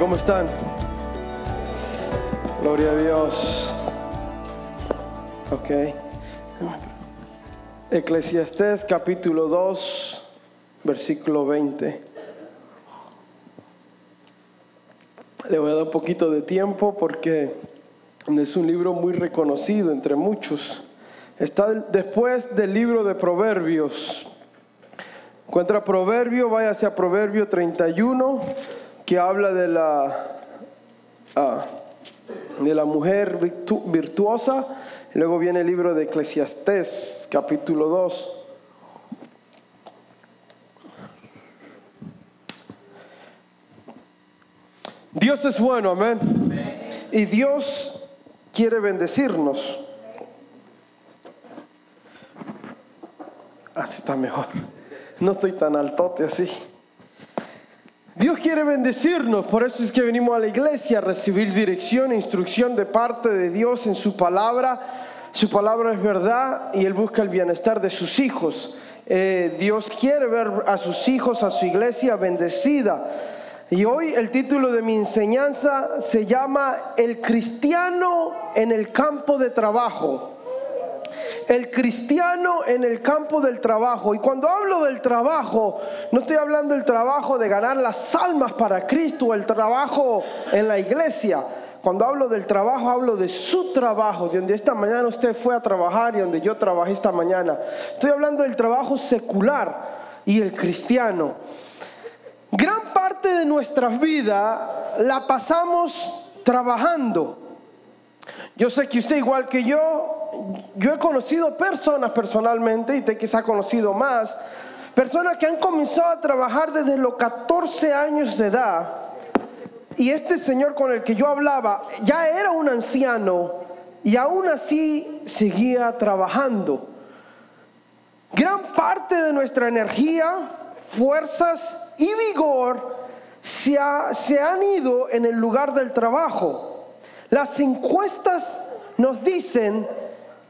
¿cómo están? Gloria a Dios. Ok. Eclesiastés capítulo 2, versículo 20. Le voy a dar un poquito de tiempo porque es un libro muy reconocido entre muchos. Está después del libro de Proverbios. Encuentra Proverbio, váyase a Proverbio 31, que habla de la, ah, de la mujer virtuosa. luego viene el libro de Eclesiastés, capítulo 2. Dios es bueno, amén. Y Dios quiere bendecirnos. Así está mejor. No estoy tan altote así. Dios quiere bendecirnos, por eso es que venimos a la iglesia a recibir dirección e instrucción de parte de Dios en su palabra. Su palabra es verdad y Él busca el bienestar de sus hijos. Eh, Dios quiere ver a sus hijos, a su iglesia bendecida. Y hoy el título de mi enseñanza se llama El cristiano en el campo de trabajo el cristiano en el campo del trabajo. Y cuando hablo del trabajo, no estoy hablando del trabajo de ganar las almas para Cristo, el trabajo en la iglesia. Cuando hablo del trabajo, hablo de su trabajo, de donde esta mañana usted fue a trabajar y donde yo trabajé esta mañana. Estoy hablando del trabajo secular y el cristiano. Gran parte de nuestras vidas la pasamos trabajando. Yo sé que usted, igual que yo, yo he conocido personas personalmente, y usted quizá ha conocido más, personas que han comenzado a trabajar desde los 14 años de edad. Y este señor con el que yo hablaba ya era un anciano y aún así seguía trabajando. Gran parte de nuestra energía, fuerzas y vigor se, se han ido en el lugar del trabajo. Las encuestas nos dicen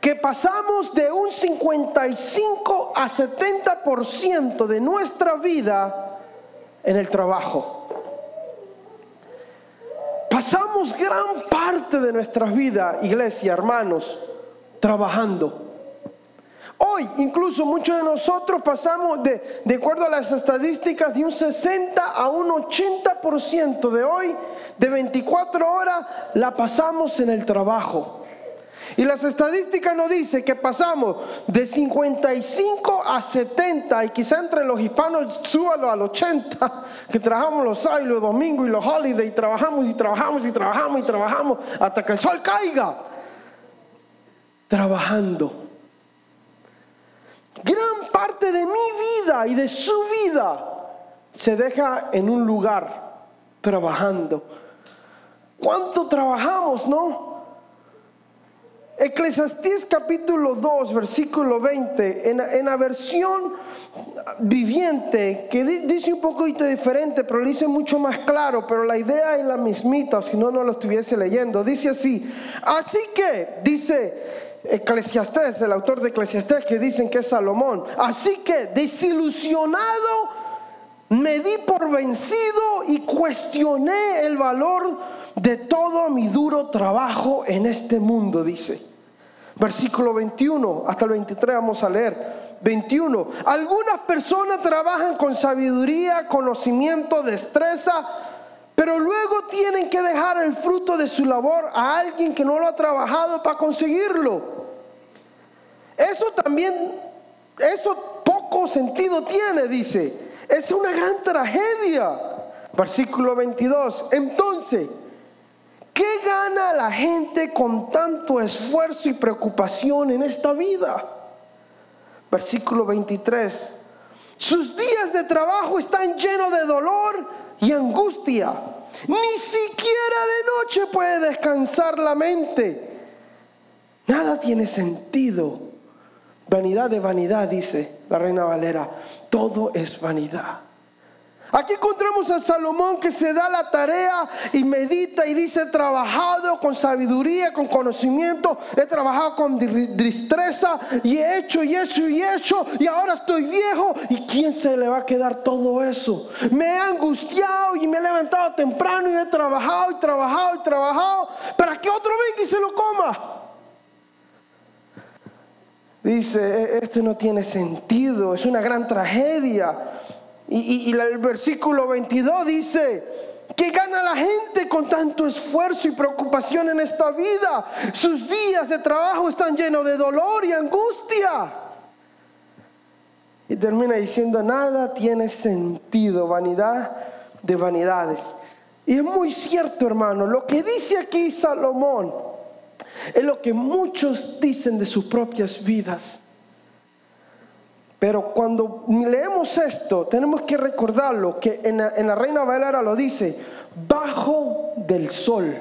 que pasamos de un 55 a 70% de nuestra vida en el trabajo. Pasamos gran parte de nuestra vida, iglesia, hermanos, trabajando. Hoy incluso muchos de nosotros pasamos, de, de acuerdo a las estadísticas, de un 60 a un 80% de hoy, de 24 horas, la pasamos en el trabajo. Y las estadísticas nos dicen que pasamos de 55 a 70 y quizá entre los hispanos súbalo al 80, que trabajamos los sábados, los domingos y los holidays, y trabajamos y trabajamos y trabajamos y trabajamos hasta que el sol caiga. Trabajando. Gran parte de mi vida y de su vida se deja en un lugar trabajando. ¿Cuánto trabajamos, no? Eclesiastés capítulo 2, versículo 20, en, la versión viviente, que dice un poquito diferente, pero lo dice mucho más claro, pero la idea es la mismita, si no, no lo estuviese leyendo. Dice así, así que, dice Eclesiastés, el autor de Eclesiastés, que dicen que es Salomón, así que desilusionado, me di por vencido y cuestioné el valor de todo mi duro trabajo en este mundo, dice. Versículo 21 hasta el 23 vamos a leer. 21. Algunas personas trabajan con sabiduría, conocimiento, destreza, pero luego tienen que dejar el fruto de su labor a alguien que no lo ha trabajado para conseguirlo. Eso también, eso poco sentido tiene, dice. Es una gran tragedia. Versículo 22. Entonces, ¿Qué gana la gente con tanto esfuerzo y preocupación en esta vida? Versículo 23. Sus días de trabajo están llenos de dolor y angustia. Ni siquiera de noche puede descansar la mente. Nada tiene sentido. Vanidad de vanidad, dice la reina Valera. Todo es vanidad. Aquí encontramos a Salomón que se da la tarea y medita y dice, he trabajado con sabiduría, con conocimiento, he trabajado con destreza y he hecho y hecho y hecho y ahora estoy viejo y quién se le va a quedar todo eso. Me he angustiado y me he levantado temprano y he trabajado y trabajado y trabajado para que otro venga y se lo coma. Dice, e-, esto no tiene sentido, es una gran tragedia. Y, el versículo 22 dice, que gana la gente con tanto esfuerzo y preocupación en esta vida? Sus días de trabajo están llenos de dolor y angustia. Y termina diciendo, nada tiene sentido, vanidad de vanidades. Y es muy cierto, hermano, lo que dice aquí Salomón es lo que muchos dicen de sus propias vidas. Pero cuando leemos esto, tenemos que recordarlo, que en la, Reina Valera lo dice, bajo del sol,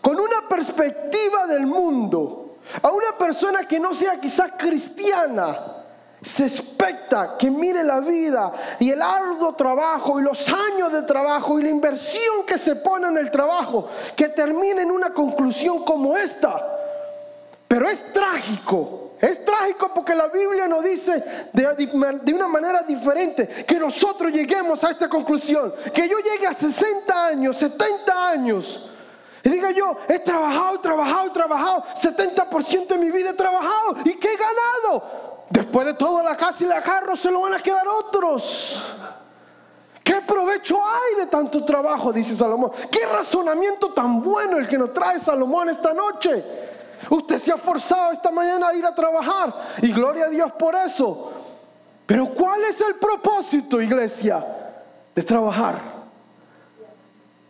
con una perspectiva del mundo, a una persona que no sea quizás cristiana, se expecta que mire la vida y el arduo trabajo y los años de trabajo y la inversión que se pone en el trabajo, que termine en una conclusión como esta. Pero es trágico es trágico porque la Biblia nos dice de, una manera diferente que nosotros lleguemos a esta conclusión. Que yo llegue a 60 años, 70 años. Y diga yo, he trabajado, trabajado, trabajado. 70% de mi vida he trabajado. ¿Y qué he ganado? Después de todo la casa y la carro se lo van a quedar otros. ¿Qué provecho hay de tanto trabajo? Dice Salomón. ¿Qué razonamiento tan bueno el que nos trae Salomón esta noche? Usted se ha forzado esta mañana a ir a trabajar y gloria a Dios por eso. Pero ¿cuál es el propósito, iglesia, de trabajar?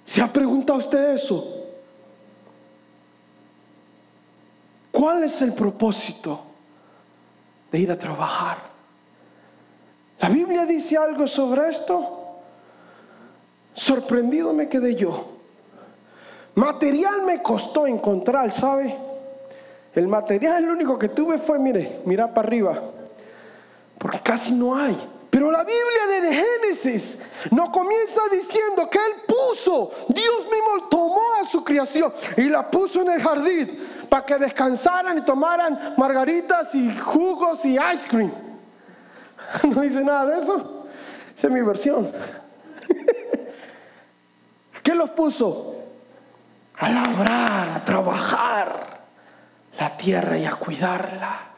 ¿Se ha preguntado usted eso? ¿Cuál es el propósito de ir a trabajar? ¿La Biblia dice algo sobre esto? Sorprendido me quedé yo. Material me costó encontrar, ¿sabe? El material, lo único que tuve fue, mire, mirar para arriba, porque casi no hay. Pero la Biblia de Génesis nos comienza diciendo que Él puso, Dios mismo tomó a su creación y la puso en el jardín para que descansaran y tomaran margaritas y jugos y ice cream. No dice nada de eso. Esa es mi versión. ¿Qué los puso? A labrar, a trabajar la tierra y a cuidarla.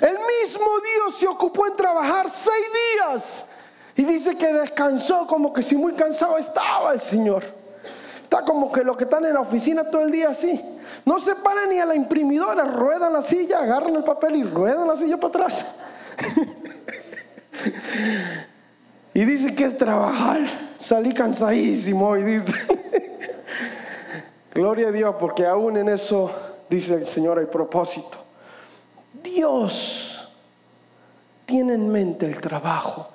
El mismo Dios se ocupó en trabajar seis días y dice que descansó como que si muy cansado estaba el Señor. Está como que los que están en la oficina todo el día así. No se paran ni a la imprimidora, ruedan la silla, agarran el papel y ruedan la silla para atrás. y dice que trabajar, salí cansadísimo y dice, gloria a Dios, porque aún en eso dice el Señor, el propósito. Dios tiene en mente el trabajo.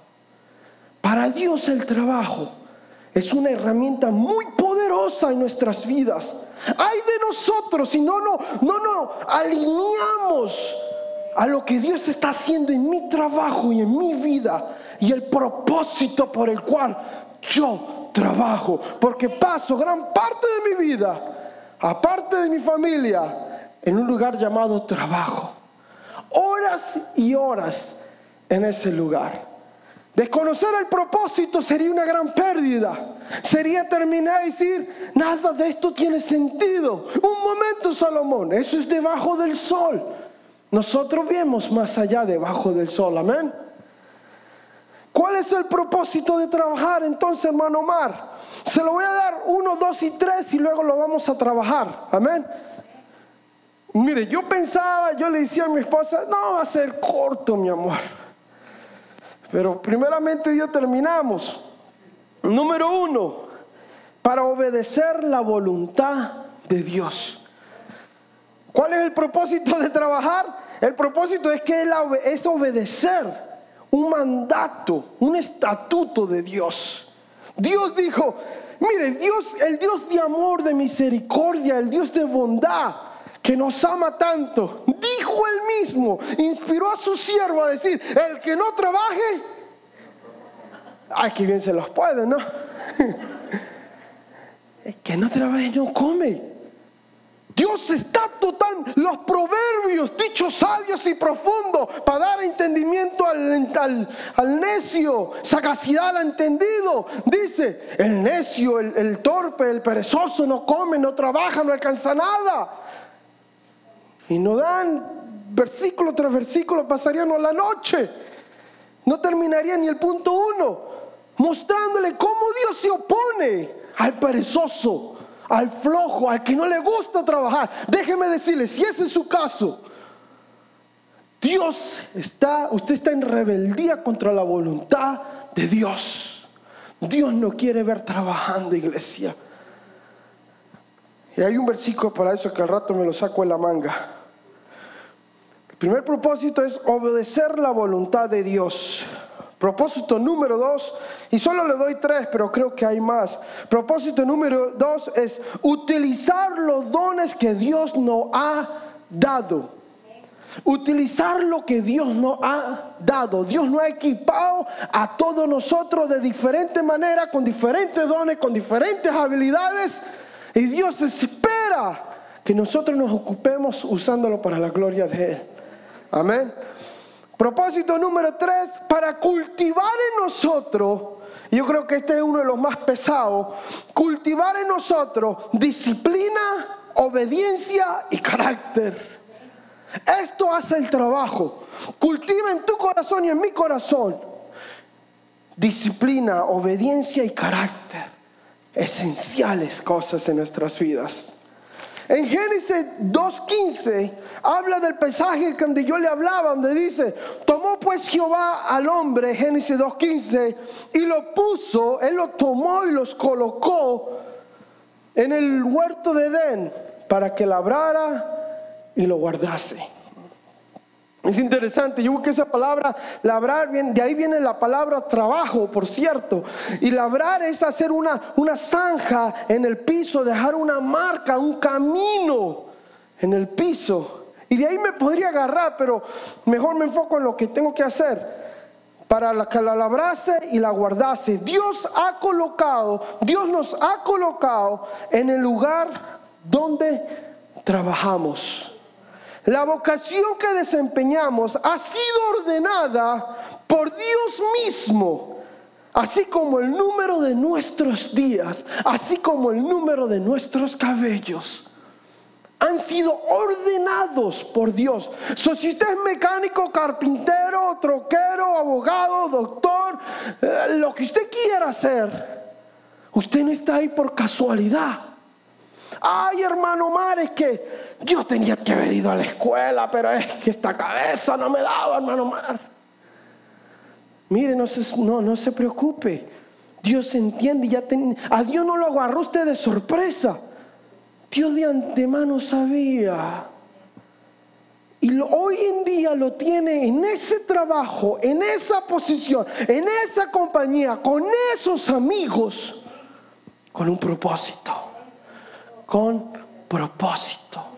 Para Dios el trabajo es una herramienta muy poderosa en nuestras vidas. Hay de nosotros si no no, no, no alineamos a lo que Dios está haciendo en mi trabajo y en mi vida y el propósito por el cual yo trabajo. Porque paso gran parte de mi vida aparte de mi familia, en un lugar llamado trabajo. Horas y horas en ese lugar. Desconocer el propósito sería una gran pérdida. Sería terminar y decir, nada de esto tiene sentido. Un momento, Salomón, eso es debajo del sol. Nosotros vemos más allá debajo del sol, amén. ¿Cuál es el propósito de trabajar entonces, hermano Omar? Se lo voy a dar uno, dos y tres y luego lo vamos a trabajar. Amén. Mire, yo pensaba, yo le decía a mi esposa, no va a ser corto, mi amor. Pero primeramente Dios terminamos. Número uno, para obedecer la voluntad de Dios. ¿Cuál es el propósito de trabajar? El propósito es que es obedecer un mandato, un estatuto de Dios. Dios dijo, mire, Dios, el Dios de amor, de misericordia, el Dios de bondad, que nos ama tanto, dijo él mismo, inspiró a su siervo a decir, el que no trabaje, Ay, qué bien se los puede, ¿no? que no trabaje no come. Dios está total, los proverbios, dichos sabios y profundos, para dar entendimiento al, necio, sagacidad al entendido. Dice, el necio, el, el torpe, el perezoso no come, no trabaja, no alcanza nada. Y no dan versículo tras versículo, pasaríamos la noche. No terminaría ni el punto uno, mostrándole cómo Dios se opone al perezoso al flojo, al que no le gusta trabajar. Déjeme decirle, si ese es su caso, Dios está, usted está en rebeldía contra la voluntad de Dios. Dios no quiere ver trabajando, iglesia. Y hay un versículo para eso que al rato me lo saco en la manga. El primer propósito es obedecer la voluntad de Dios. Propósito número dos, y solo le doy tres, pero creo que hay más. Propósito número dos es utilizar los dones que Dios nos ha dado. Utilizar lo que Dios nos ha dado. Dios nos ha equipado a todos nosotros de diferente manera, con diferentes dones, con diferentes habilidades. Y Dios espera que nosotros nos ocupemos usándolo para la gloria de Él. Amén. Propósito número tres, para cultivar en nosotros, yo creo que este es uno de los más pesados, cultivar en nosotros disciplina, obediencia y carácter. Esto hace el trabajo. Cultiva en tu corazón y en mi corazón disciplina, obediencia y carácter. Esenciales cosas en nuestras vidas. En Génesis 2.15 habla del pesaje donde yo le hablaba, donde dice, tomó pues Jehová al hombre, Génesis 2.15, y lo puso, él lo tomó y los colocó en el huerto de Edén para que labrara y lo guardase. Es interesante, yo busqué esa palabra, labrar, de ahí viene la palabra trabajo, por cierto. Y labrar es hacer una, una zanja en el piso, dejar una marca, un camino en el piso. Y de ahí me podría agarrar, pero mejor me enfoco en lo que tengo que hacer para que la labrase y la guardase. Dios ha colocado, Dios nos ha colocado en el lugar donde trabajamos. La vocación que desempeñamos ha sido ordenada por Dios mismo, así como el número de nuestros días, así como el número de nuestros cabellos. Han sido ordenados por Dios. So, si usted es mecánico, carpintero, troquero, abogado, doctor, eh, lo que usted quiera hacer, usted no está ahí por casualidad. Ay, hermano Mar, es que yo tenía que haber ido a la escuela, pero es que esta cabeza no me daba, hermano Mar. Mire, no se, no, no se preocupe. Dios entiende, ya a Dios no lo agarró usted de sorpresa. Dios de antemano sabía. Y hoy en día lo tiene en ese trabajo, en esa posición, en esa compañía, con esos amigos, con un propósito con propósito.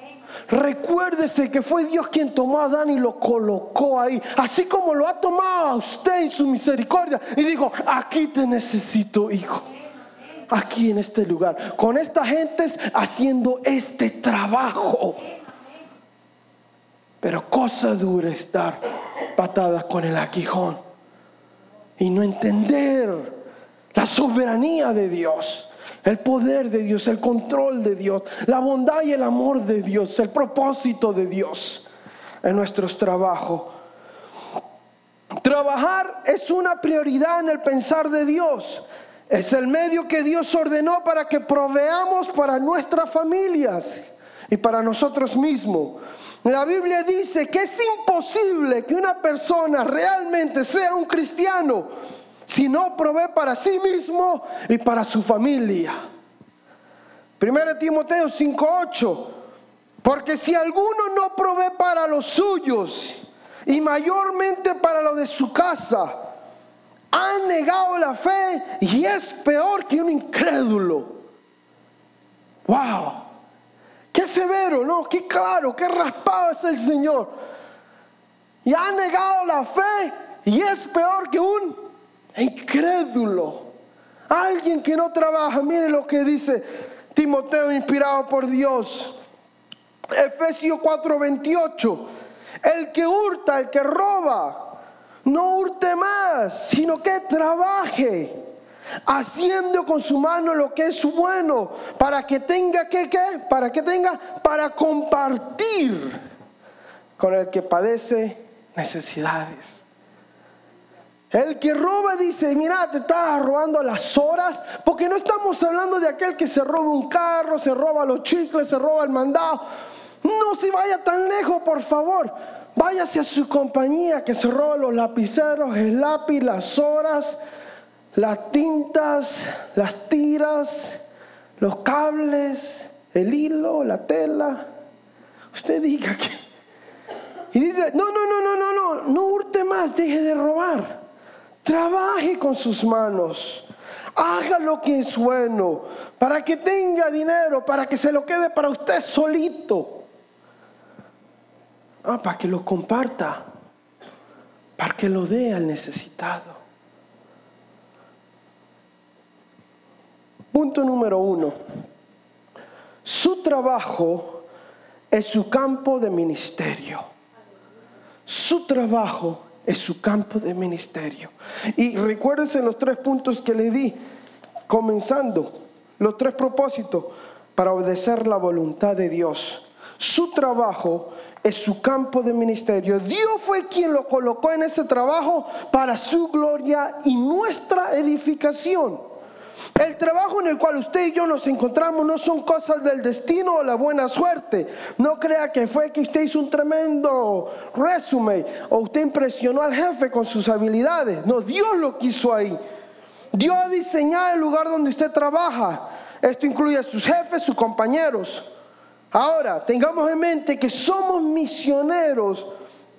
Recuérdese que fue Dios quien tomó a Adán y lo colocó ahí, así como lo ha tomado a usted en su misericordia. Y dijo, aquí te necesito, hijo. Aquí en este lugar, con esta gente haciendo este trabajo. Pero cosa dura estar patadas con el aguijón y no entender la soberanía de Dios el poder de Dios, el control de Dios, la bondad y el amor de Dios, el propósito de Dios en nuestros trabajos. Trabajar es una prioridad en el pensar de Dios. Es el medio que Dios ordenó para que proveamos para nuestras familias y para nosotros mismos. La Biblia dice que es imposible que una persona realmente sea un cristiano si no provee para sí mismo y para su familia. Primero Timoteo 5:8. Porque si alguno no provee para los suyos y mayormente para lo de su casa, ha negado la fe y es peor que un incrédulo. Wow, qué severo, ¿no? Qué claro, qué raspado es el Señor. Y ha negado la fe y es peor que un incrédulo, alguien que no trabaja. Mire lo que dice Timoteo inspirado por Dios. Efesios 4:28. El que hurta, el que roba, no hurte más, sino que trabaje, haciendo con su mano lo que es bueno, para que tenga que qué, para que tenga para compartir con el que padece necesidades. El que roba dice, mira, te estás robando las horas, porque no estamos hablando de aquel que se roba un carro, se roba los chicles, se roba el mandado. No se vaya tan lejos, por favor. Váyase a su compañía que se roba los lapiceros, el lápiz, las horas, las tintas, las tiras, los cables, el hilo, la tela. Usted diga que... Y dice, no, no, no, no, no, no, no hurte más, deje de robar. Trabaje con sus manos. Haga lo que es bueno para que tenga dinero, para que se lo quede para usted solito. Ah, para que lo comparta, para que lo dé al necesitado. Punto número uno. Su trabajo es su campo de ministerio. Su trabajo es su campo de ministerio. Y recuérdense los tres puntos que le di, comenzando, los tres propósitos para obedecer la voluntad de Dios. Su trabajo es su campo de ministerio. Dios fue quien lo colocó en ese trabajo para su gloria y nuestra edificación. El trabajo en el cual usted y yo nos encontramos no son cosas del destino o la buena suerte. No crea que fue que usted hizo un tremendo resumen o usted impresionó al jefe con sus habilidades. No, Dios lo quiso ahí. Dios ha diseñado el lugar donde usted trabaja. Esto incluye a sus jefes, sus compañeros. Ahora, tengamos en mente que somos misioneros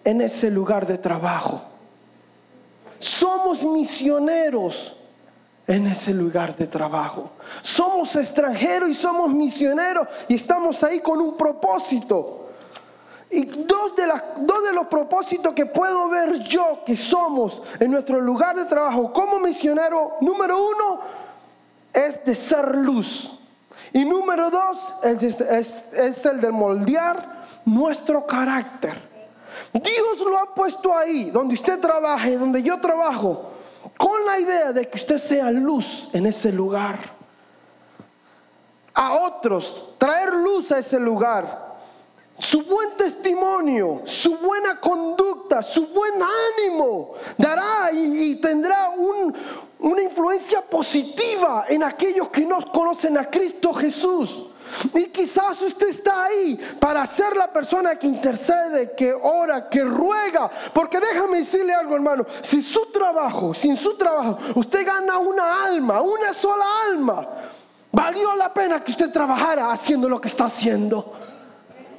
en ese lugar de trabajo. Somos misioneros en ese lugar de trabajo. Somos extranjeros y somos misioneros y estamos ahí con un propósito. Y dos de, las, dos de los propósitos que puedo ver yo que somos en nuestro lugar de trabajo como misionero, número uno, es de ser luz. Y número dos es, es el de moldear nuestro carácter. Dios lo ha puesto ahí, donde usted trabaje, donde yo trabajo con la idea de que usted sea luz en ese lugar. A otros, traer luz a ese lugar. Su buen testimonio, su buena conducta, su buen ánimo dará y, tendrá una influencia positiva en aquellos que no conocen a Cristo Jesús. Y quizás usted está ahí para ser la persona que intercede, que ora, que ruega. Porque déjame decirle algo, hermano. Si su trabajo, sin su trabajo, usted gana una alma, una sola alma, valió la pena que usted trabajara haciendo lo que está haciendo.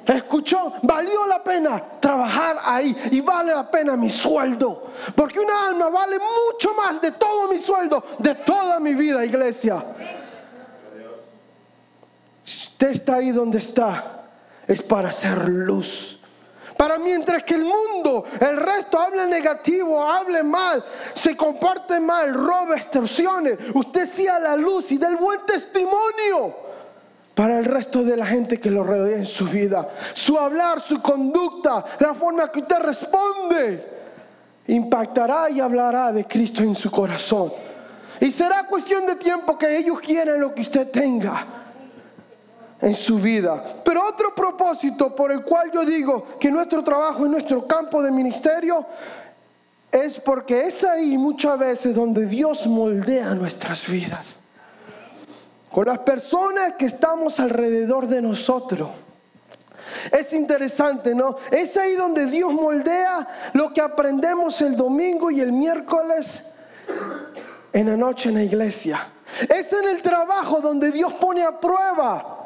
¿Escuchó? Valió la pena trabajar ahí y vale la pena mi sueldo. Porque una alma vale mucho más de todo mi sueldo, de toda mi vida, iglesia. Usted está ahí donde está, es para hacer luz. Para mientras que el mundo, el resto hable negativo, hable mal, se comparte mal, roba, extorsione, usted sea la luz y del buen testimonio para el resto de la gente que lo rodea en su vida. Su hablar, su conducta, la forma que usted responde, impactará y hablará de Cristo en su corazón. Y será cuestión de tiempo que ellos quieran lo que usted tenga en su vida. Pero otro propósito por el cual yo digo que nuestro trabajo y nuestro campo de ministerio es porque es ahí muchas veces donde Dios moldea nuestras vidas. Con las personas que estamos alrededor de nosotros. Es interesante, ¿no? Es ahí donde Dios moldea lo que aprendemos el domingo y el miércoles en la noche en la iglesia. Es en el trabajo donde Dios pone a prueba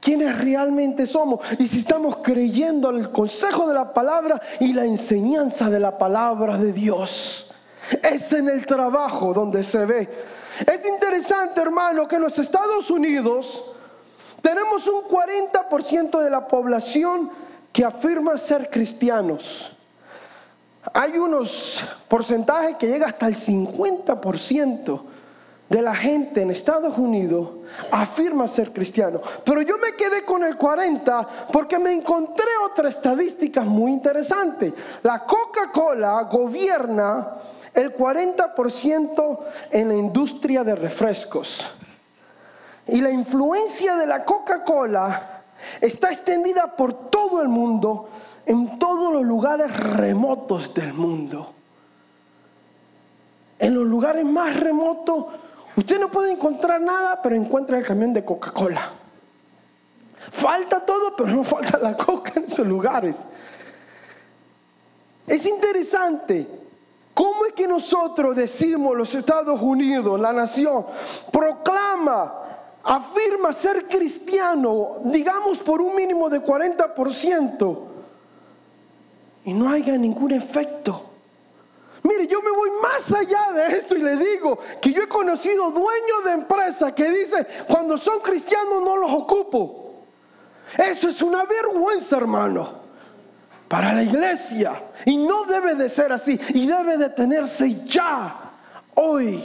quiénes realmente somos y si estamos creyendo al consejo de la palabra y la enseñanza de la palabra de Dios. Es en el trabajo donde se ve. Es interesante, hermano, que en los Estados Unidos tenemos un 40% de la población que afirma ser cristianos. hay unos porcentajes que llega hasta el 50% de la gente en Estados Unidos afirma ser cristiano. Pero yo me quedé con el 40 porque me encontré otra estadística muy interesante. La Coca-Cola gobierna el 40% en la industria de refrescos. Y la influencia de la Coca-Cola está extendida por todo el mundo, en todos los lugares remotos del mundo. En los lugares más remotos Usted no puede encontrar nada, pero encuentra el camión de Coca-Cola. Falta todo, pero no falta la coca en esos lugares. Es interesante cómo es que nosotros decimos los Estados Unidos, la nación, proclama, afirma ser cristiano, digamos por un mínimo de 40%, y no haya ningún efecto Mire, yo me voy más allá de esto y le digo que yo he conocido dueños de empresas que dicen, cuando son cristianos no los ocupo. Eso es una vergüenza, hermano, para la iglesia. Y no debe de ser así. Y debe de tenerse ya, hoy,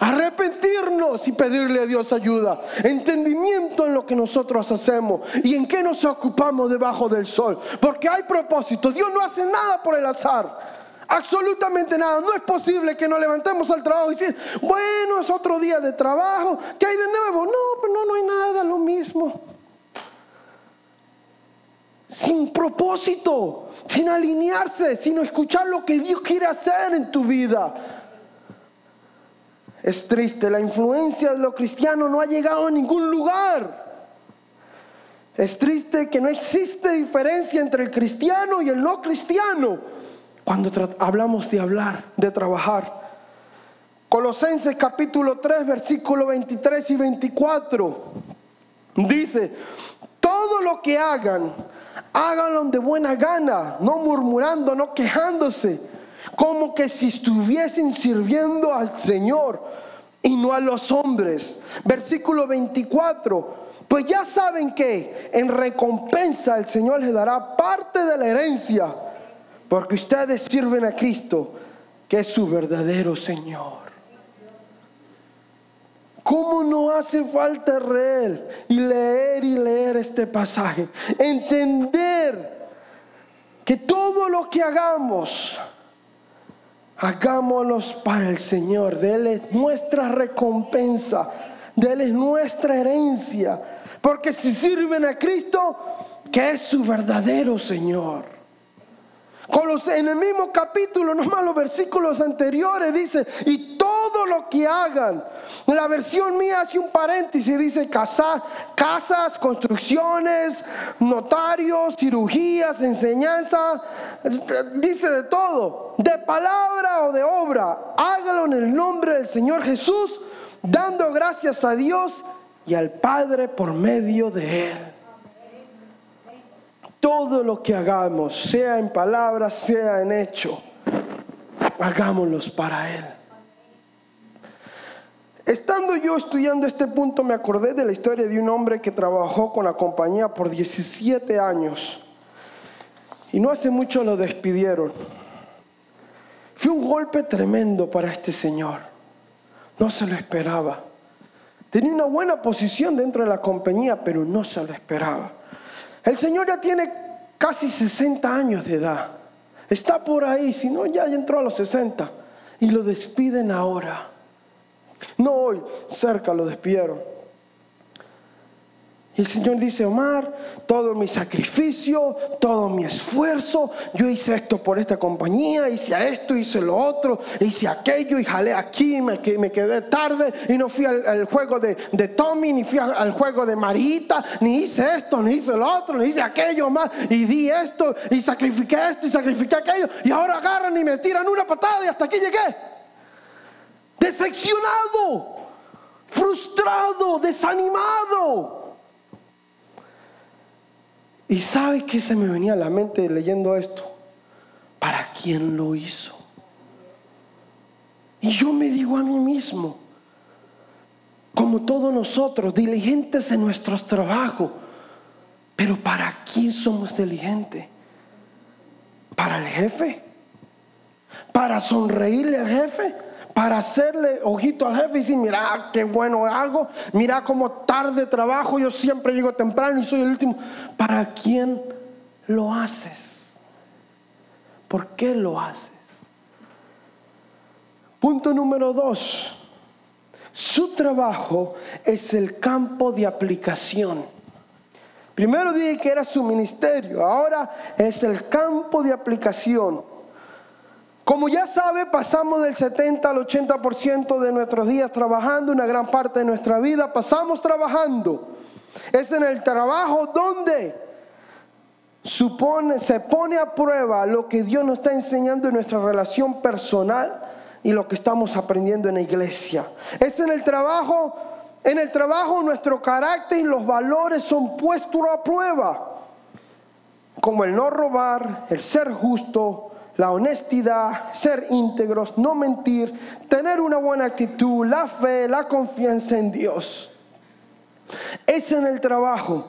arrepentirnos y pedirle a Dios ayuda, entendimiento en lo que nosotros hacemos y en qué nos ocupamos debajo del sol. Porque hay propósito. Dios no hace nada por el azar. Absolutamente nada. No es posible que nos levantemos al trabajo y decir, bueno, es otro día de trabajo. ¿Qué hay de nuevo? No, pero no, no hay nada, lo mismo. Sin propósito, sin alinearse, sin escuchar lo que Dios quiere hacer en tu vida. Es triste, la influencia de los cristianos no ha llegado a ningún lugar. Es triste que no existe diferencia entre el cristiano y el no cristiano cuando hablamos de hablar, de trabajar. Colosenses capítulo 3, versículo 23 y 24. Dice, todo lo que hagan, háganlo de buena gana, no murmurando, no quejándose, como que si estuviesen sirviendo al Señor y no a los hombres. Versículo 24. Pues ya saben que en recompensa el Señor les dará parte de la herencia porque ustedes sirven a Cristo, que es su verdadero Señor. ¿Cómo no hace falta leer y leer y leer este pasaje? Entender que todo lo que hagamos, hagámonos para el Señor. De Él es nuestra recompensa, de Él es nuestra herencia. Porque si sirven a Cristo, que es su verdadero Señor en el mismo capítulo, nomás los versículos anteriores, dice, y todo lo que hagan. La versión mía hace un paréntesis, dice casa, casas, construcciones, notarios, cirugías, enseñanza, dice de todo, de palabra o de obra. Hágalo en el nombre del Señor Jesús, dando gracias a Dios y al Padre por medio de Él todo lo que hagamos, sea en palabras, sea en hecho, hagámoslos para Él. Estando yo estudiando este punto, me acordé de la historia de un hombre que trabajó con la compañía por 17 años y no hace mucho lo despidieron. Fue un golpe tremendo para este señor. No se lo esperaba. Tenía una buena posición dentro de la compañía, pero no se lo esperaba. El Señor ya tiene casi 60 años de edad. Está por ahí, si no, ya entró a los 60. Y lo despiden ahora. No hoy, cerca lo despidieron. Y el Señor dice, Omar, todo mi sacrificio, todo mi esfuerzo, yo hice esto por esta compañía, hice esto, hice lo otro, hice aquello y jalé aquí, me, me quedé tarde y no fui al, juego de, Tommy, ni fui al, juego de Marita, ni hice esto, ni hice lo otro, ni hice aquello más, y di esto, y sacrifiqué esto, y sacrifiqué aquello, y ahora agarran y me tiran una patada y hasta aquí llegué. Decepcionado, frustrado, desanimado. ¿Y sabe qué se me venía a la mente leyendo esto? ¿Para quién lo hizo? Y yo me digo a mí mismo, como todos nosotros, diligentes en nuestros trabajos, pero ¿para quién somos diligentes? ¿Para el jefe? para sonreírle al jefe, para hacerle ojito al jefe y decir, mira qué bueno hago, mira cómo tarde trabajo, yo siempre llego temprano y soy el último. ¿Para quién lo haces? ¿Por qué lo haces? Punto número dos. Su trabajo es el campo de aplicación. Primero dije que era su ministerio, ahora es el campo de aplicación. Como ya sabe, pasamos del 70 al 80% de nuestros días trabajando, una gran parte de nuestra vida pasamos trabajando. Es en el trabajo donde se pone a prueba lo que Dios nos está enseñando en nuestra relación personal y lo que estamos aprendiendo en la iglesia. Es en el trabajo, en el trabajo nuestro carácter y los valores son puestos a prueba, como el no robar, el ser justo, la honestidad, ser íntegros, no mentir, tener una buena actitud, la fe, la confianza en Dios. Es en el trabajo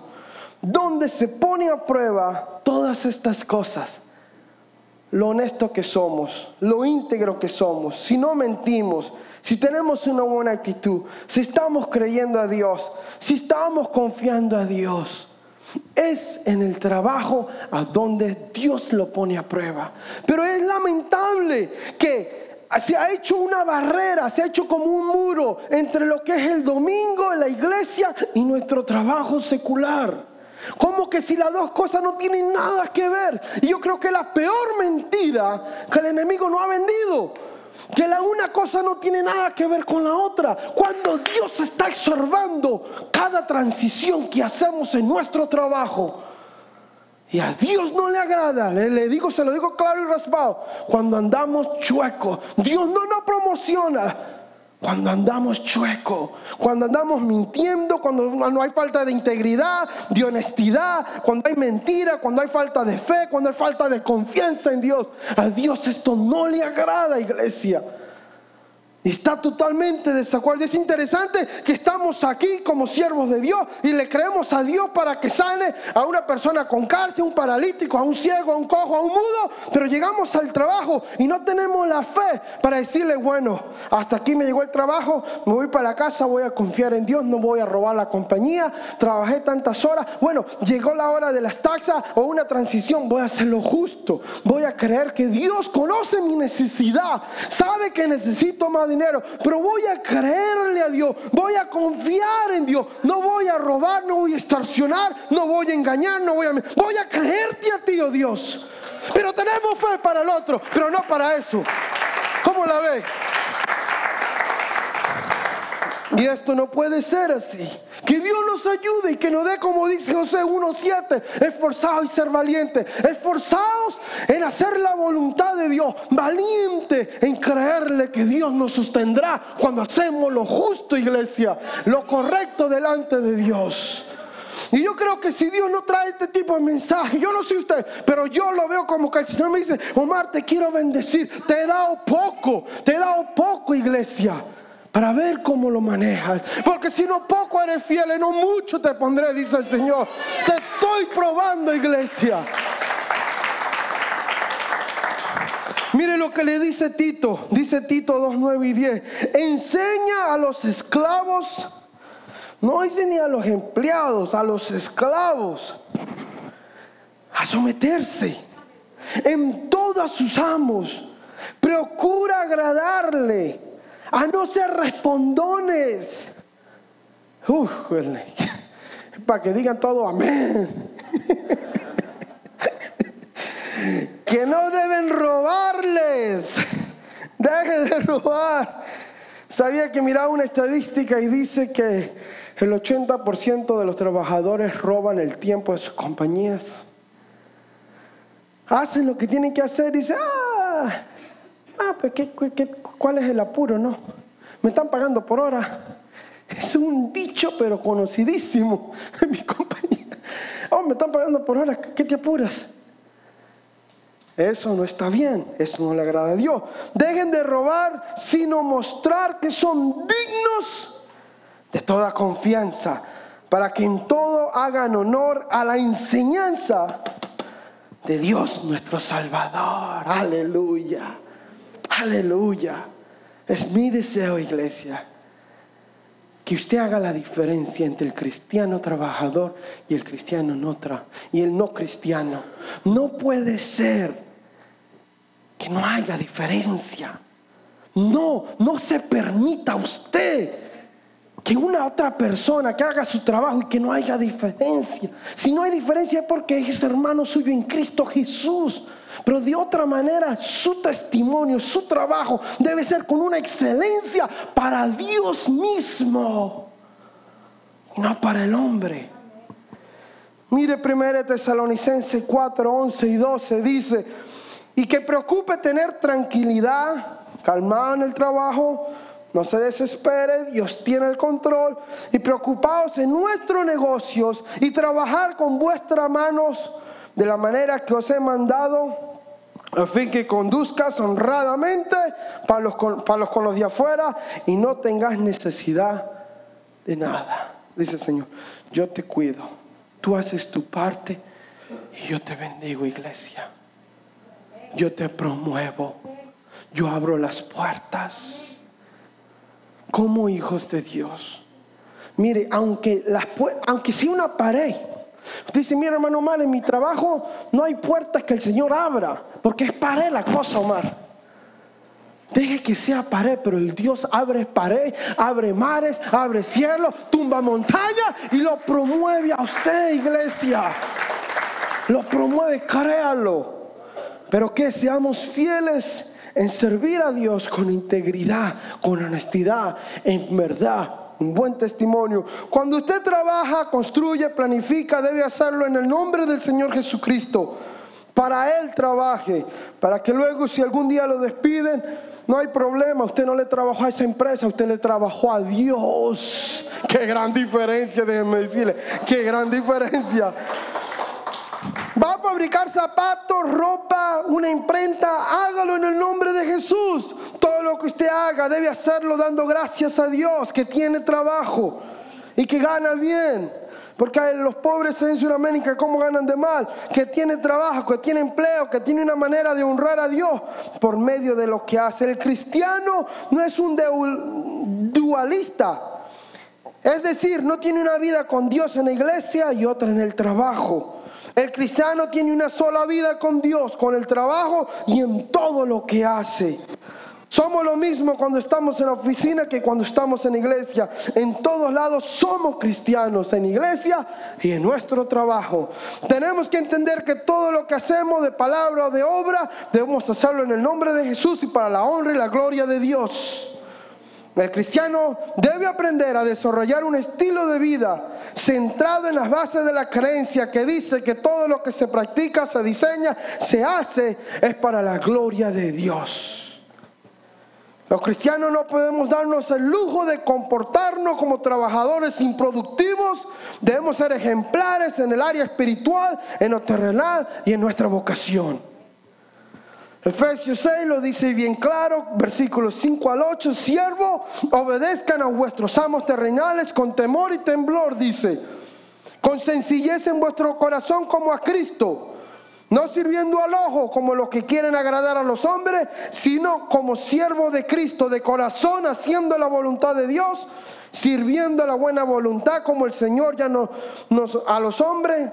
donde se pone a prueba todas estas cosas lo honesto que somos, lo íntegro que somos, si no mentimos, si tenemos una buena actitud, si estamos creyendo a Dios, si estamos confiando a Dios. Es en el trabajo a donde Dios lo pone a prueba. Pero es lamentable que se ha hecho una barrera, se ha hecho como un muro entre lo que es el domingo en la iglesia y nuestro trabajo secular. Como que si las dos cosas no tienen nada que ver. Y yo creo que la peor mentira que el enemigo no ha vendido. Que la una cosa no tiene nada que ver con la otra. Cuando Dios está absorbando cada transición que hacemos en nuestro trabajo. Y a Dios no le agrada, le, le, digo, se lo digo claro y raspado, cuando andamos chuecos, Dios no nos promociona, cuando andamos chueco, cuando andamos mintiendo, cuando no hay falta de integridad, de honestidad, cuando hay mentira, cuando hay falta de fe, cuando hay falta de confianza en Dios. A Dios esto no le agrada, iglesia. Está totalmente desacuerdo. Es interesante que estamos aquí como siervos de Dios y le creemos a Dios para que sane a una persona con cárcel, un paralítico, a un ciego, a un cojo, a un mudo. Pero llegamos al trabajo y no tenemos la fe para decirle, bueno, hasta aquí me llegó el trabajo, me voy para casa, voy a confiar en Dios, no voy a robar la compañía, trabajé tantas horas. Bueno, llegó la hora de las taxas o una transición, voy a hacer lo justo. Voy a creer que Dios conoce mi necesidad, sabe que necesito más dinero, pero voy a creerle a Dios, voy a confiar en Dios, no voy a robar, no voy a extorsionar, no voy a engañar, no voy a... Voy a creerte a ti, oh Dios. Pero tenemos fe para el otro, pero no para eso. ¿Cómo la ve? Y esto no puede ser así. Que Dios nos ayude y que nos dé, como dice José 1.7, esforzados y ser valientes. Esforzados en hacer la voluntad de Dios. Valiente en creerle que Dios nos sostendrá cuando hacemos lo justo, iglesia. Lo correcto delante de Dios. Y yo creo que si Dios no trae este tipo de mensaje, yo no sé usted, pero yo lo veo como que el Señor me dice, Omar, te quiero bendecir. Te he dado poco, te he dado poco, iglesia para ver cómo lo manejas. Porque si no poco eres fiel, y no mucho te pondré, dice el Señor. Te estoy probando, iglesia. Mire lo que le dice Tito, dice Tito 2, 9 y 10. Enseña a los esclavos, no dice ni a los empleados, a los esclavos, a someterse en todos sus amos. Procura agradarle a no ser respondones. Uf, para que digan todo amén. que no deben robarles. Deje de robar. Sabía que miraba una estadística y dice que el 80% de los trabajadores roban el tiempo de sus compañías. Hacen lo que tienen que hacer y dicen, ah, Ah, pues cuál es el apuro? No, me están pagando por hora. Es un dicho, pero conocidísimo en mi compañía. Oh, me están pagando por hora, ¿qué te apuras? Eso no está bien, eso no le agrada a Dios. Dejen de robar, sino mostrar que son dignos de toda confianza, para que en todo hagan honor a la enseñanza de Dios nuestro Salvador. Aleluya. Aleluya. Es mi deseo, iglesia, que usted haga la diferencia entre el cristiano trabajador y el cristiano no tra y el no cristiano. No puede ser que no haya diferencia. No, no se permita usted que una otra persona que haga su trabajo y que no haya diferencia. Si no hay diferencia es porque es hermano suyo en Cristo Jesús. Pero de otra manera, su testimonio, su trabajo debe ser con una excelencia para Dios mismo, no para el hombre. Mire 1 Tesalonicenses 4, 11 y 12 dice, y que preocupe tener tranquilidad, calmado en el trabajo, no se desespere, Dios tiene el control y preocupaos en nuestros negocios y trabajar con vuestras manos de la manera que os he mandado a fin que conduzcas honradamente para los, para los con los de afuera y no tengas necesidad de nada. Dice el Señor, yo te cuido, tú haces tu parte y yo te bendigo iglesia. Yo te promuevo, yo abro las puertas como hijos de Dios. Mire, aunque, las, aunque sea una pared, usted dice, mira hermano Omar, en mi trabajo no hay puertas que el Señor abra, porque es pared la cosa, Omar. Deje que sea pared, pero el Dios abre pared, abre mares, abre cielo, tumba montaña y lo promueve a usted, iglesia. Lo promueve, créalo. Pero que seamos fieles en servir a Dios con integridad, con honestidad, en verdad, un buen testimonio. Cuando usted trabaja, construye, planifica, debe hacerlo en el nombre del Señor Jesucristo. Para Él trabaje, para que luego si algún día lo despiden, no hay problema, usted no le trabajó a esa empresa, usted le trabajó a Dios. Qué gran diferencia, déjenme decirle, qué gran diferencia. Va a fabricar zapatos, ropa, una imprenta, hágalo en el nombre de Jesús. Todo lo que usted haga debe hacerlo dando gracias a Dios que tiene trabajo y que gana bien. Porque los pobres en Sudamérica, ¿cómo ganan de mal? Que tiene trabajo, que tiene empleo, que tiene una manera de honrar a Dios por medio de lo que hace. El cristiano no es un dualista. Es decir, no tiene una vida con Dios en la iglesia y otra en el trabajo. El cristiano tiene una sola vida con Dios, con el trabajo y en todo lo que hace. Somos lo mismo cuando estamos en la oficina que cuando estamos en iglesia. En todos lados somos cristianos, en iglesia y en nuestro trabajo. Tenemos que entender que todo lo que hacemos de palabra o de obra debemos hacerlo en el nombre de Jesús y para la honra y la gloria de Dios. El cristiano debe aprender a desarrollar un estilo de vida centrado en las bases de la creencia que dice que todo lo que se practica, se diseña, se hace es para la gloria de Dios. Los cristianos no podemos darnos el lujo de comportarnos como trabajadores improductivos. Debemos ser ejemplares en el área espiritual, en lo terrenal y en nuestra vocación. Efesios 6 lo dice bien claro, versículos 5 al 8, siervo, obedezcan a vuestros amos terrenales con temor y temblor, dice, con sencillez en vuestro corazón como a Cristo, no sirviendo al ojo como los que quieren agradar a los hombres, sino como siervo de Cristo, de corazón, haciendo la voluntad de Dios, sirviendo la buena voluntad como el Señor ya no, nos, a los hombres,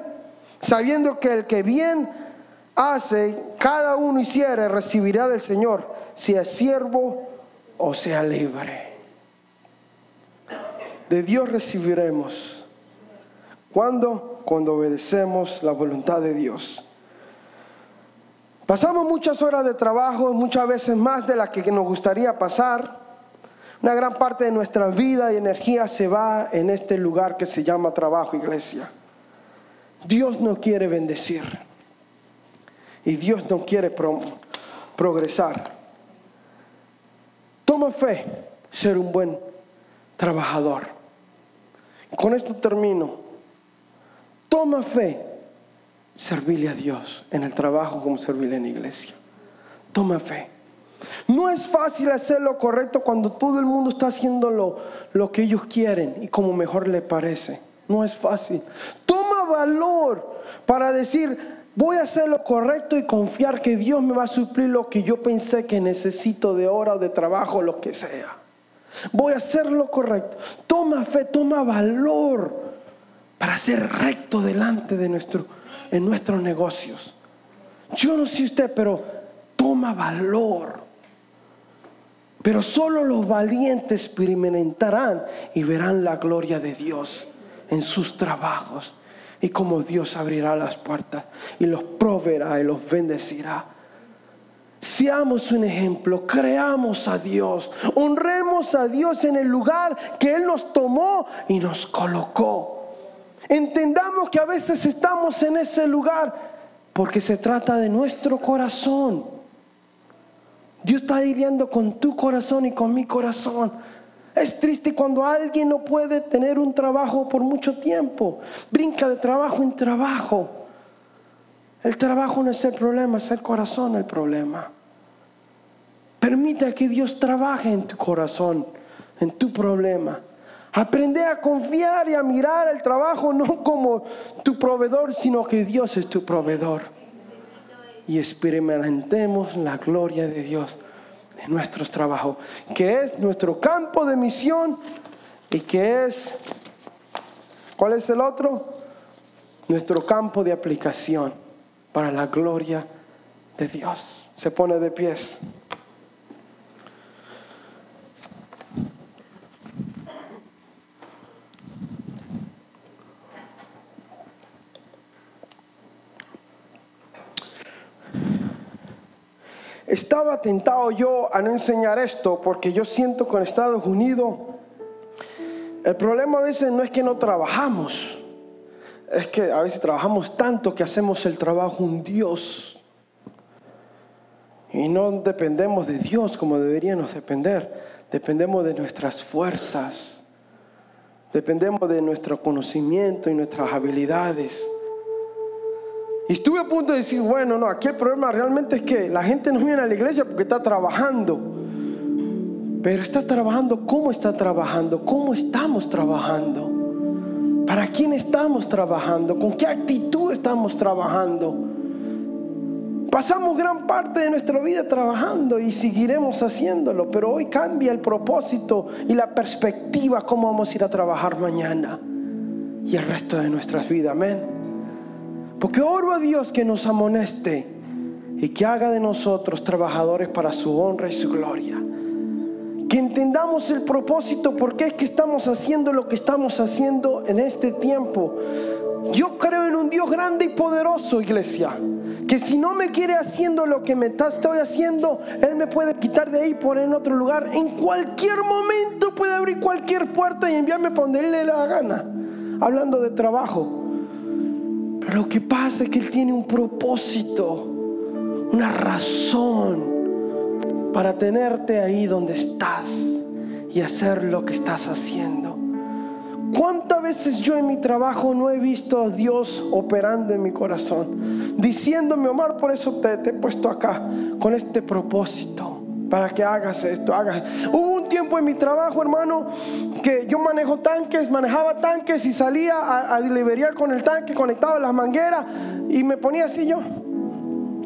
sabiendo que el que bien hace, cada uno hiciere, recibirá del Señor, sea siervo o sea libre. De Dios recibiremos. ¿Cuándo? Cuando obedecemos la voluntad de Dios. Pasamos muchas horas de trabajo, muchas veces más de las que nos gustaría pasar. Una gran parte de nuestra vida y energía se va en este lugar que se llama trabajo, iglesia. Dios no quiere bendecir y Dios no quiere progresar. Toma fe ser un buen trabajador. Con esto termino. Toma fe servirle a Dios en el trabajo como servirle en la iglesia. Toma fe. No es fácil hacer lo correcto cuando todo el mundo está haciendo lo, que ellos quieren y como mejor le parece. No es fácil. Toma valor para decir, Voy a hacer lo correcto y confiar que Dios me va a suplir lo que yo pensé que necesito de hora o de trabajo, lo que sea. Voy a hacer lo correcto. Toma fe, toma valor para ser recto delante de nuestro, en nuestros negocios. Yo no sé usted, pero toma valor. Pero solo los valientes experimentarán y verán la gloria de Dios en sus trabajos y cómo Dios abrirá las puertas y los proveerá y los bendecirá. Seamos un ejemplo, creamos a Dios, honremos a Dios en el lugar que Él nos tomó y nos colocó. Entendamos que a veces estamos en ese lugar porque se trata de nuestro corazón. Dios está lidiando con tu corazón y con mi corazón. Es triste cuando alguien no puede tener un trabajo por mucho tiempo. Brinca de trabajo en trabajo. El trabajo no es el problema, es el corazón el problema. Permite que Dios trabaje en tu corazón, en tu problema. Aprende a confiar y a mirar el trabajo no como tu proveedor, sino que Dios es tu proveedor. Y experimentemos la gloria de Dios en nuestros trabajos, que es nuestro campo de misión y que es, ¿cuál es el otro? Nuestro campo de aplicación para la gloria de Dios. Se pone de pies. Estaba tentado yo a no enseñar esto porque yo siento con Estados Unidos, el problema a veces no es que no trabajamos, es que a veces trabajamos tanto que hacemos el trabajo un Dios. Y no dependemos de Dios como deberíamos depender, dependemos de nuestras fuerzas, dependemos de nuestro conocimiento y nuestras habilidades. Y estuve a punto de decir, bueno, no, aquí el problema realmente es que la gente no viene a la iglesia porque está trabajando. Pero está trabajando, ¿cómo está trabajando? ¿Cómo estamos trabajando? ¿Para quién estamos trabajando? ¿Con qué actitud estamos trabajando? Pasamos gran parte de nuestra vida trabajando y seguiremos haciéndolo, pero hoy cambia el propósito y la perspectiva cómo vamos a ir a trabajar mañana y el resto de nuestras vidas. Amén. Porque oro a Dios que nos amoneste y que haga de nosotros trabajadores para su honra y su gloria. Que entendamos el propósito, por qué es que estamos haciendo lo que estamos haciendo en este tiempo. Yo creo en un Dios grande y poderoso, iglesia. Que si no me quiere haciendo lo que me estoy haciendo, Él me puede quitar de ahí por en otro lugar. En cualquier momento puede abrir cualquier puerta y enviarme para donde Él le da gana. Hablando de trabajo. Lo que pasa es que Él tiene un propósito, una razón para tenerte ahí donde estás y hacer lo que estás haciendo. ¿Cuántas veces yo en mi trabajo no he visto a Dios operando en mi corazón? Diciéndome, Omar, por eso te, he puesto acá, con este propósito para que hagas esto, hagas. Tiempo en mi trabajo, hermano, que yo manejo tanques, manejaba tanques y salía a, a con el tanque, conectado a las mangueras y me ponía así yo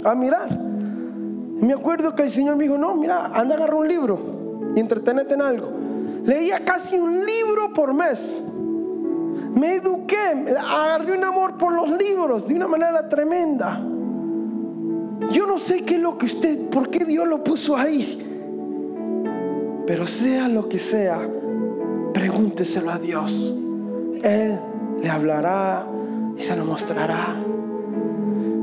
a mirar. me acuerdo que el Señor me dijo, no, mira, anda a agarrar un libro y entretenete en algo. Leía casi un libro por mes. Me eduqué, agarré un amor por los libros de una manera tremenda. Yo no sé qué es lo que usted, por qué Dios lo puso ahí. Pero sea lo que sea, pregúnteselo a Dios. Él le hablará y se lo mostrará.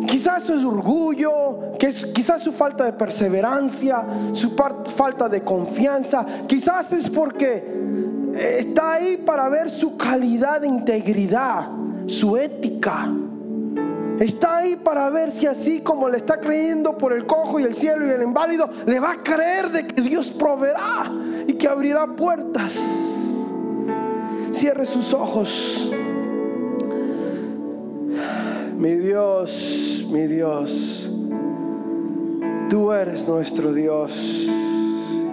Quizás es orgullo, quizás su falta de perseverancia, su falta de confianza, quizás es porque está ahí para ver su calidad de integridad, su ética. Está ahí para ver si así como le está creyendo por el cojo y el cielo y el inválido, le va a creer de que Dios proveerá y que abrirá puertas. Cierre sus ojos. Mi Dios, mi Dios, tú eres nuestro Dios.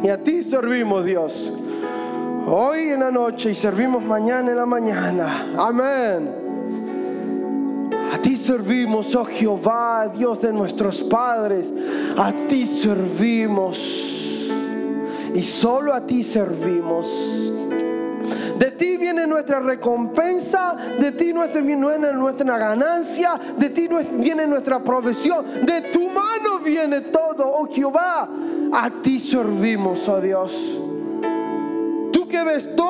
Y a ti servimos, Dios. Hoy en la noche y servimos mañana en la mañana. Amén. A ti servimos, oh Jehová, Dios de nuestros padres. A ti servimos. Y solo a ti servimos. De ti viene nuestra recompensa, de ti viene nuestra ganancia, de ti viene nuestra provisión, de tu mano viene todo, oh Jehová. A ti servimos, oh Dios. Tú que ves todo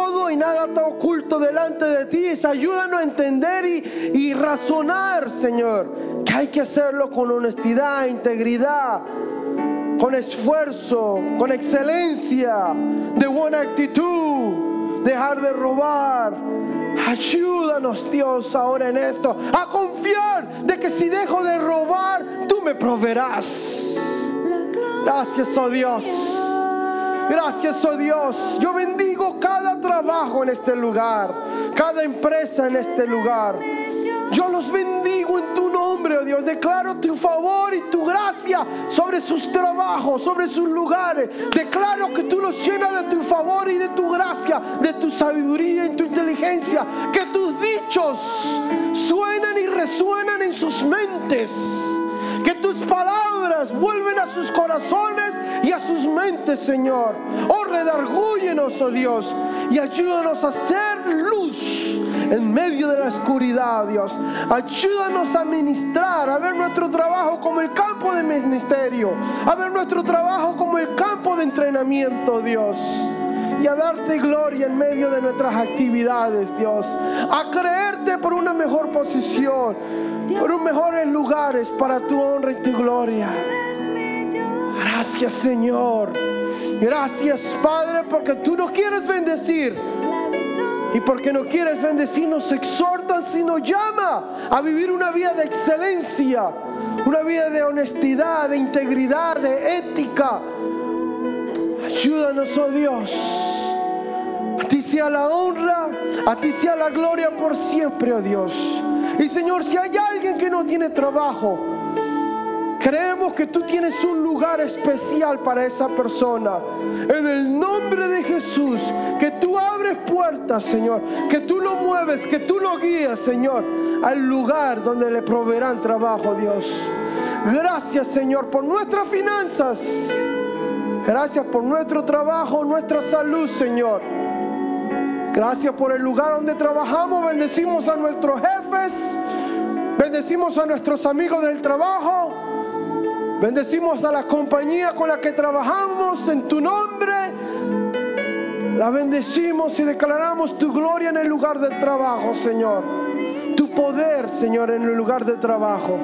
nada está oculto delante de ti, ayúdanos a entender y, y razonar, Señor, que hay que hacerlo con honestidad, integridad, con esfuerzo, con excelencia, de buena actitud dejar de robar. Ayúdanos Dios ahora en esto, a confiar de que si dejo de robar, tú me proveerás. Gracias, oh Dios. Gracias, oh Dios. Yo bendigo cada trabajo en este lugar, cada empresa en este lugar. Yo los bendigo en tu nombre, oh Dios. Declaro tu favor y tu gracia sobre sus trabajos, sobre sus lugares. Declaro que tú los llenas de tu favor y de tu gracia, de tu sabiduría y tu inteligencia. Que tus dichos suenan y resuenan en sus mentes. Que tus palabras vuelven a sus corazones y a sus mentes, Señor. Oh, redargúyenos, oh Dios, y ayúdanos a ser luz en medio de la oscuridad, Dios. Ayúdanos a ministrar, a ver nuestro trabajo como el campo de ministerio, a ver nuestro trabajo como el campo de entrenamiento, Dios. Y a darte gloria en medio de nuestras actividades, Dios. A creerte por una mejor posición, por mejores lugares para tu honra y tu gloria. Gracias, Señor. Gracias, Padre, porque tú no quieres bendecir y porque no quieres bendecir, nos exhorta, sino llama a vivir una vida de excelencia, una vida de honestidad, de integridad, de ética. Ayúdanos, oh Dios. A ti sea la honra, a ti sea la gloria por siempre, oh Dios. Y Señor, si hay alguien que no tiene trabajo, Creemos que tú tienes un lugar especial para esa persona. En el nombre de Jesús, que tú abres puertas, Señor, que tú lo mueves, que tú lo guías, Señor, al lugar donde le proveerán trabajo, Dios. Gracias, Señor, por nuestras finanzas. Gracias por nuestro trabajo, nuestra salud, Señor. Gracias por el lugar donde trabajamos. Bendecimos a nuestros jefes. Bendecimos a nuestros amigos del trabajo. Bendecimos a la compañía con la que trabajamos en tu nombre. La bendecimos y declaramos tu gloria en el lugar del trabajo, Señor. Tu poder, Señor, en el lugar de trabajo.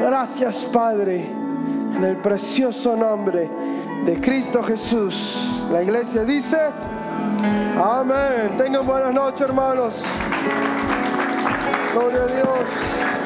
Gracias, Padre, en el precioso nombre de Cristo Jesús. La iglesia dice, amén. Tengan buenas noches, hermanos. Gloria a Dios.